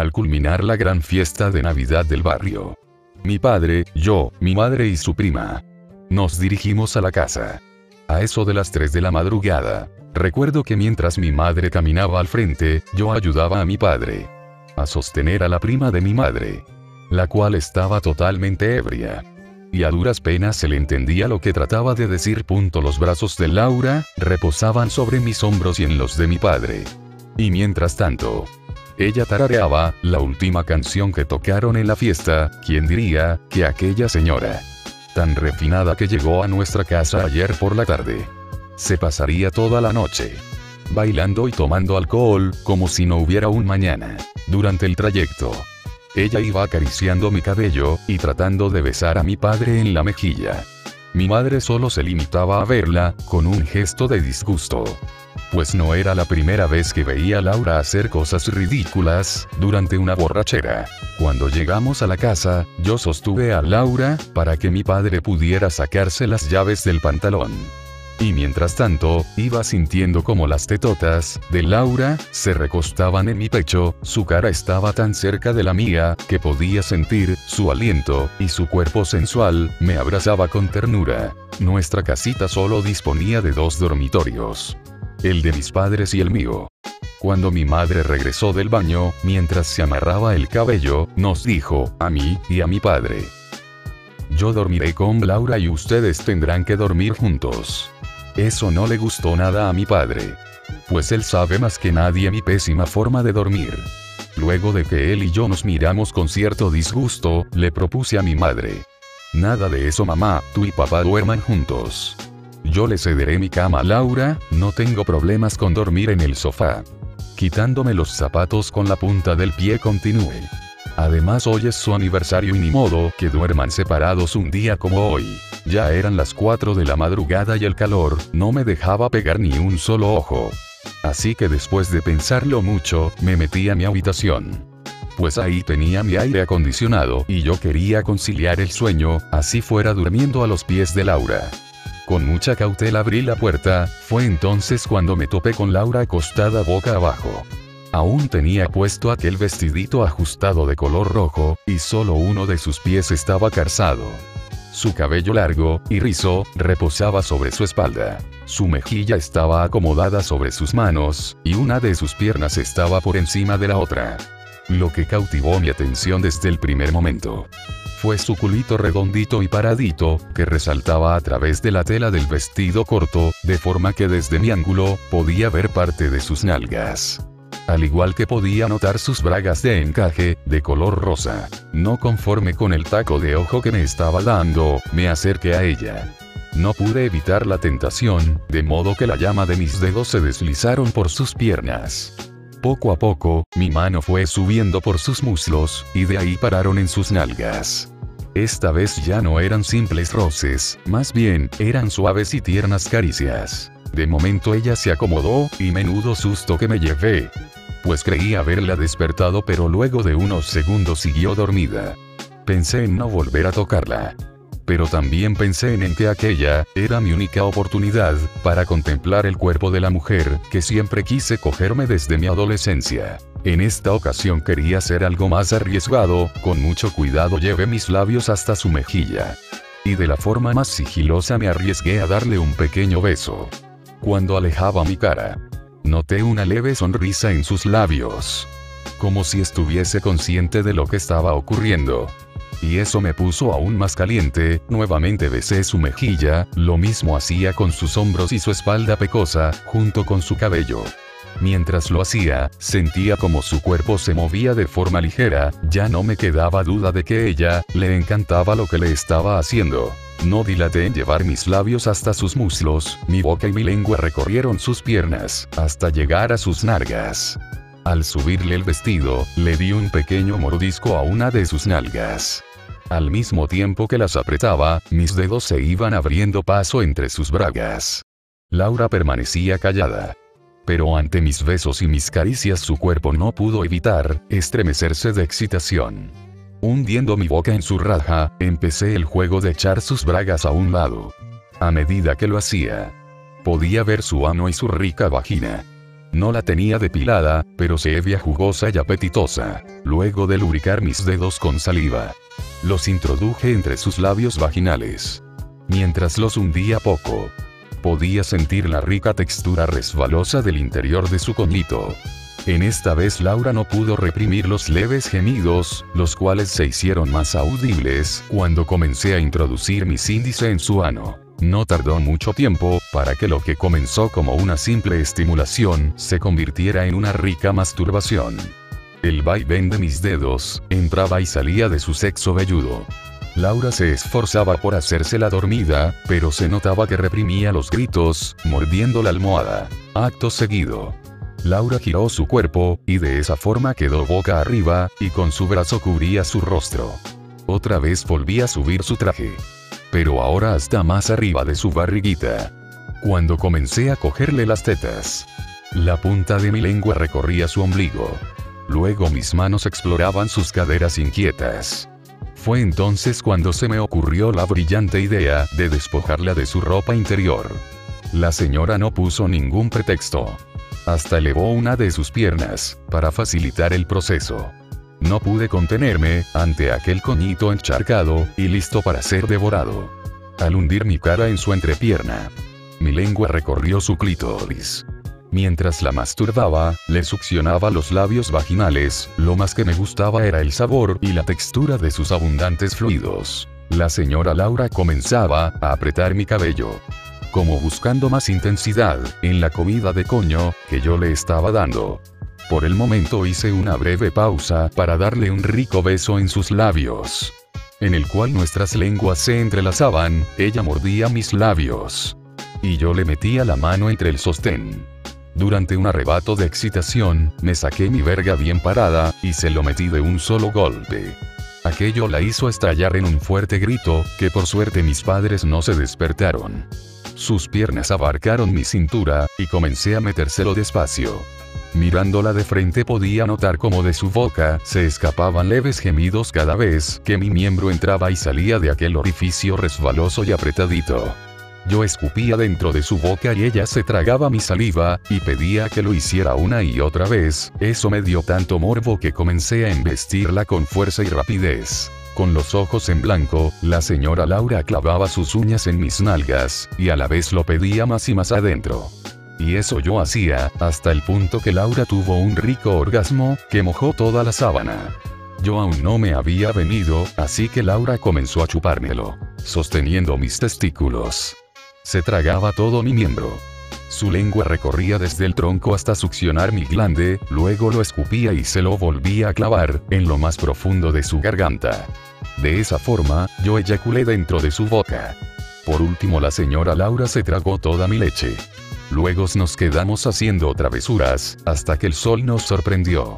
al culminar la gran fiesta de Navidad del barrio. Mi padre, yo, mi madre y su prima. Nos dirigimos a la casa. A eso de las 3 de la madrugada. Recuerdo que mientras mi madre caminaba al frente, yo ayudaba a mi padre. A sostener a la prima de mi madre. La cual estaba totalmente ebria. Y a duras penas se le entendía lo que trataba de decir. Punto los brazos de Laura, reposaban sobre mis hombros y en los de mi padre. Y mientras tanto, ella tarareaba, la última canción que tocaron en la fiesta, ¿quién diría, que aquella señora? Tan refinada que llegó a nuestra casa ayer por la tarde. Se pasaría toda la noche. Bailando y tomando alcohol, como si no hubiera un mañana. Durante el trayecto. Ella iba acariciando mi cabello, y tratando de besar a mi padre en la mejilla. Mi madre solo se limitaba a verla, con un gesto de disgusto pues no era la primera vez que veía a Laura hacer cosas ridículas, durante una borrachera. Cuando llegamos a la casa, yo sostuve a Laura, para que mi padre pudiera sacarse las llaves del pantalón. Y mientras tanto, iba sintiendo como las tetotas, de Laura, se recostaban en mi pecho, su cara estaba tan cerca de la mía, que podía sentir, su aliento, y su cuerpo sensual, me abrazaba con ternura. Nuestra casita solo disponía de dos dormitorios el de mis padres y el mío. Cuando mi madre regresó del baño, mientras se amarraba el cabello, nos dijo, a mí, y a mi padre. Yo dormiré con Laura y ustedes tendrán que dormir juntos. Eso no le gustó nada a mi padre. Pues él sabe más que nadie mi pésima forma de dormir. Luego de que él y yo nos miramos con cierto disgusto, le propuse a mi madre. Nada de eso mamá, tú y papá duerman juntos. Yo le cederé mi cama a Laura, no tengo problemas con dormir en el sofá. Quitándome los zapatos con la punta del pie continúe. Además hoy es su aniversario y ni modo que duerman separados un día como hoy. Ya eran las 4 de la madrugada y el calor no me dejaba pegar ni un solo ojo. Así que después de pensarlo mucho, me metí a mi habitación. Pues ahí tenía mi aire acondicionado y yo quería conciliar el sueño, así fuera durmiendo a los pies de Laura. Con mucha cautela abrí la puerta, fue entonces cuando me topé con Laura acostada boca abajo. Aún tenía puesto aquel vestidito ajustado de color rojo, y solo uno de sus pies estaba calzado. Su cabello largo, y rizo, reposaba sobre su espalda. Su mejilla estaba acomodada sobre sus manos, y una de sus piernas estaba por encima de la otra. Lo que cautivó mi atención desde el primer momento fue su culito redondito y paradito, que resaltaba a través de la tela del vestido corto, de forma que desde mi ángulo, podía ver parte de sus nalgas. Al igual que podía notar sus bragas de encaje, de color rosa. No conforme con el taco de ojo que me estaba dando, me acerqué a ella. No pude evitar la tentación, de modo que la llama de mis dedos se deslizaron por sus piernas. Poco a poco, mi mano fue subiendo por sus muslos, y de ahí pararon en sus nalgas. Esta vez ya no eran simples roces, más bien, eran suaves y tiernas caricias. De momento ella se acomodó, y menudo susto que me llevé. Pues creí haberla despertado pero luego de unos segundos siguió dormida. Pensé en no volver a tocarla pero también pensé en, que aquella, era mi única oportunidad, para contemplar el cuerpo de la mujer, que siempre quise cogerme desde mi adolescencia. En esta ocasión quería hacer algo más arriesgado, con mucho cuidado llevé mis labios hasta su mejilla. Y de la forma más sigilosa me arriesgué a darle un pequeño beso. Cuando alejaba mi cara, noté una leve sonrisa en sus labios. Como si estuviese consciente de lo que estaba ocurriendo y eso me puso aún más caliente, nuevamente besé su mejilla, lo mismo hacía con sus hombros y su espalda pecosa, junto con su cabello. Mientras lo hacía, sentía como su cuerpo se movía de forma ligera, ya no me quedaba duda de que ella, le encantaba lo que le estaba haciendo. No dilaté en llevar mis labios hasta sus muslos, mi boca y mi lengua recorrieron sus piernas, hasta llegar a sus nargas. Al subirle el vestido, le di un pequeño mordisco a una de sus nalgas. Al mismo tiempo que las apretaba, mis dedos se iban abriendo paso entre sus bragas. Laura permanecía callada. Pero ante mis besos y mis caricias su cuerpo no pudo evitar estremecerse de excitación. Hundiendo mi boca en su raja, empecé el juego de echar sus bragas a un lado. A medida que lo hacía, podía ver su ano y su rica vagina. No la tenía depilada, pero se veía jugosa y apetitosa. luego de lubricar mis dedos con saliva. Los introduje entre sus labios vaginales. Mientras los hundía poco, podía sentir la rica textura resbalosa del interior de su coñito. En esta vez Laura no pudo reprimir los leves gemidos, los cuales se hicieron más audibles cuando comencé a introducir mis índice en su ano. No tardó mucho tiempo, para que lo que comenzó como una simple estimulación, se convirtiera en una rica masturbación. El vaivén de mis dedos, entraba y salía de su sexo velludo. Laura se esforzaba por hacerse la dormida, pero se notaba que reprimía los gritos, mordiendo la almohada. Acto seguido. Laura giró su cuerpo, y de esa forma quedó boca arriba, y con su brazo cubría su rostro. Otra vez volví a subir su traje. Pero ahora hasta más arriba de su barriguita. Cuando comencé a cogerle las tetas. La punta de mi lengua recorría su ombligo. Luego mis manos exploraban sus caderas inquietas. Fue entonces cuando se me ocurrió la brillante idea de despojarla de su ropa interior. La señora no puso ningún pretexto. Hasta elevó una de sus piernas, para facilitar el proceso. No pude contenerme, ante aquel coñito encharcado, y listo para ser devorado. Al hundir mi cara en su entrepierna, mi lengua recorrió su clítoris. Mientras la masturbaba, le succionaba los labios vaginales, lo más que me gustaba era el sabor y la textura de sus abundantes fluidos. La señora Laura comenzaba a apretar mi cabello. Como buscando más intensidad, en la comida de coño, que yo le estaba dando. Por el momento hice una breve pausa para darle un rico beso en sus labios. En el cual nuestras lenguas se entrelazaban, ella mordía mis labios. Y yo le metía la mano entre el sostén. Durante un arrebato de excitación, me saqué mi verga bien parada, y se lo metí de un solo golpe. Aquello la hizo estallar en un fuerte grito, que por suerte mis padres no se despertaron. Sus piernas abarcaron mi cintura, y comencé a metérselo despacio. Mirándola de frente podía notar como de su boca se escapaban leves gemidos cada vez que mi miembro entraba y salía de aquel orificio resbaloso y apretadito. Yo escupía dentro de su boca y ella se tragaba mi saliva, y pedía que lo hiciera una y otra vez, eso me dio tanto morbo que comencé a embestirla con fuerza y rapidez. Con los ojos en blanco, la señora Laura clavaba sus uñas en mis nalgas, y a la vez lo pedía más y más adentro. Y eso yo hacía, hasta el punto que Laura tuvo un rico orgasmo, que mojó toda la sábana. Yo aún no me había venido, así que Laura comenzó a chupármelo, sosteniendo mis testículos. Se tragaba todo mi miembro. Su lengua recorría desde el tronco hasta succionar mi glande, luego lo escupía y se lo volvía a clavar, en lo más profundo de su garganta. De esa forma, yo eyaculé dentro de su boca. Por último la señora Laura se tragó toda mi leche. Luego nos quedamos haciendo travesuras, hasta que el sol nos sorprendió.